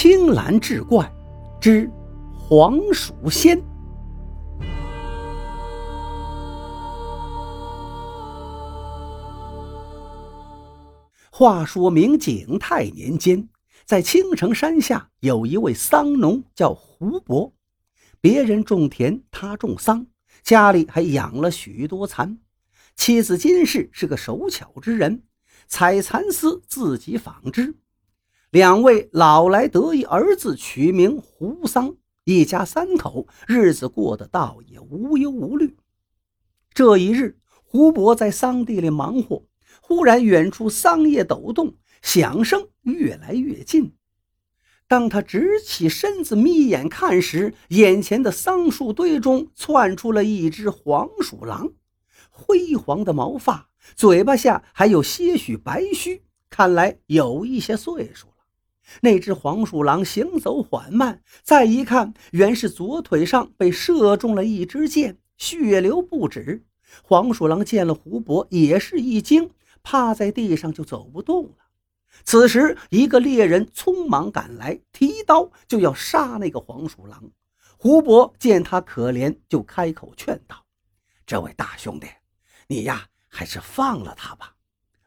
青蓝志怪之黄鼠仙。话说明景泰年间，在青城山下有一位桑农叫胡伯，别人种田，他种桑，家里还养了许多蚕。妻子金氏是个手巧之人，采蚕丝自己纺织。两位老来得一儿子，取名胡桑，一家三口日子过得倒也无忧无虑。这一日，胡伯在桑地里忙活。忽然，远处桑叶抖动，响声越来越近。当他直起身子，眯眼看时，眼前的桑树堆中窜出了一只黄鼠狼，灰黄的毛发，嘴巴下还有些许白须，看来有一些岁数了。那只黄鼠狼行走缓慢，再一看，原是左腿上被射中了一支箭，血流不止。黄鼠狼见了胡伯，也是一惊。趴在地上就走不动了。此时，一个猎人匆忙赶来，提刀就要杀那个黄鼠狼。胡伯见他可怜，就开口劝道：“这位大兄弟，你呀，还是放了他吧。”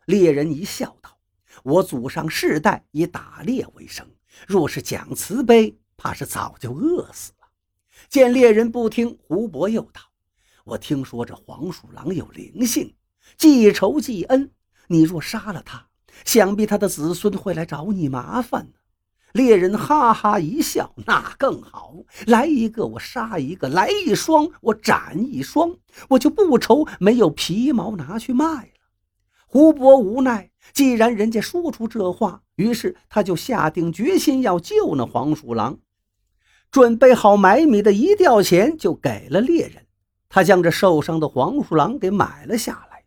猎人一笑道：“我祖上世代以打猎为生，若是讲慈悲，怕是早就饿死了。”见猎人不听，胡伯又道：“我听说这黄鼠狼有灵性，记仇记恩。”你若杀了他，想必他的子孙会来找你麻烦呢。猎人哈哈一笑：“那更好，来一个我杀一个，来一双我斩一双，我就不愁没有皮毛拿去卖。”胡伯无奈，既然人家说出这话，于是他就下定决心要救那黄鼠狼。准备好买米的一吊钱，就给了猎人。他将这受伤的黄鼠狼给买了下来。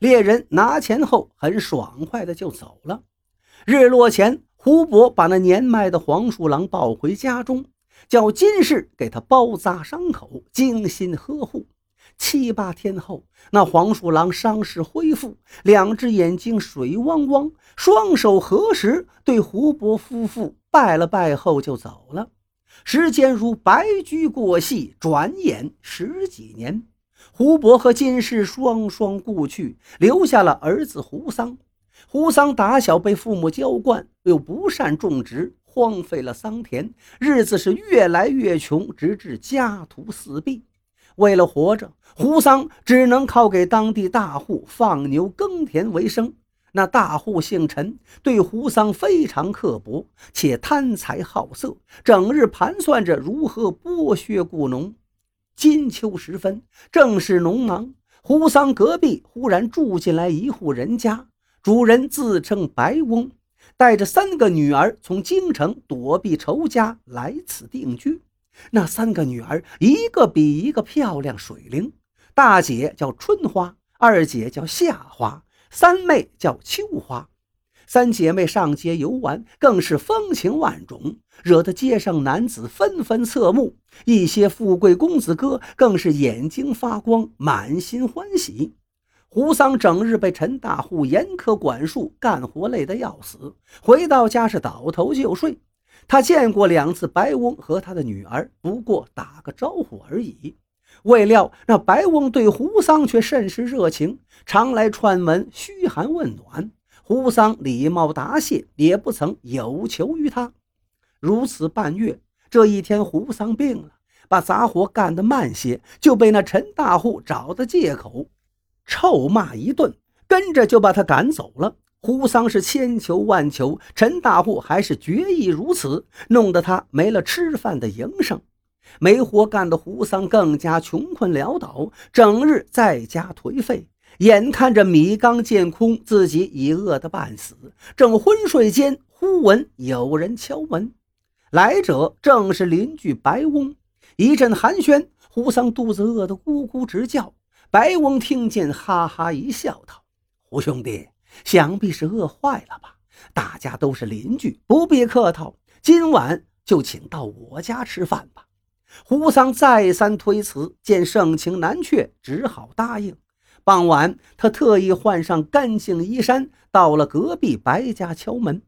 猎人拿钱后，很爽快的就走了。日落前，胡伯把那年迈的黄鼠狼抱回家中，叫金氏给他包扎伤口，精心呵护。七八天后，那黄鼠狼伤势恢复，两只眼睛水汪汪，双手合十，对胡伯夫妇拜了拜后就走了。时间如白驹过隙，转眼十几年。胡伯和金氏双双故去，留下了儿子胡桑。胡桑打小被父母娇惯，又不善种植，荒废了桑田，日子是越来越穷，直至家徒四壁。为了活着，胡桑只能靠给当地大户放牛耕田为生。那大户姓陈，对胡桑非常刻薄，且贪财好色，整日盘算着如何剥削雇农。金秋时分，正是农忙。胡桑隔壁忽然住进来一户人家，主人自称白翁，带着三个女儿从京城躲避仇家来此定居。那三个女儿一个比一个漂亮水灵，大姐叫春花，二姐叫夏花，三妹叫秋花。三姐妹上街游玩，更是风情万种，惹得街上男子纷纷侧目。一些富贵公子哥更是眼睛发光，满心欢喜。胡桑整日被陈大户严苛管束，干活累得要死，回到家是倒头就睡。他见过两次白翁和他的女儿，不过打个招呼而已。未料那白翁对胡桑却甚是热情，常来串门嘘寒问暖。胡桑礼貌答谢，也不曾有求于他。如此半月，这一天胡桑病了，把杂活干得慢些，就被那陈大户找的借口，臭骂一顿，跟着就把他赶走了。胡桑是千求万求，陈大户还是决意如此，弄得他没了吃饭的营生，没活干的胡桑更加穷困潦倒，整日在家颓废。眼看着米缸见空，自己已饿得半死，正昏睡间，忽闻有人敲门。来者正是邻居白翁。一阵寒暄，胡桑肚子饿得咕咕直叫。白翁听见，哈哈一笑，道：“胡兄弟，想必是饿坏了吧？大家都是邻居，不必客套，今晚就请到我家吃饭吧。”胡桑再三推辞，见盛情难却，只好答应。傍晚，他特意换上干净衣衫，到了隔壁白家敲门。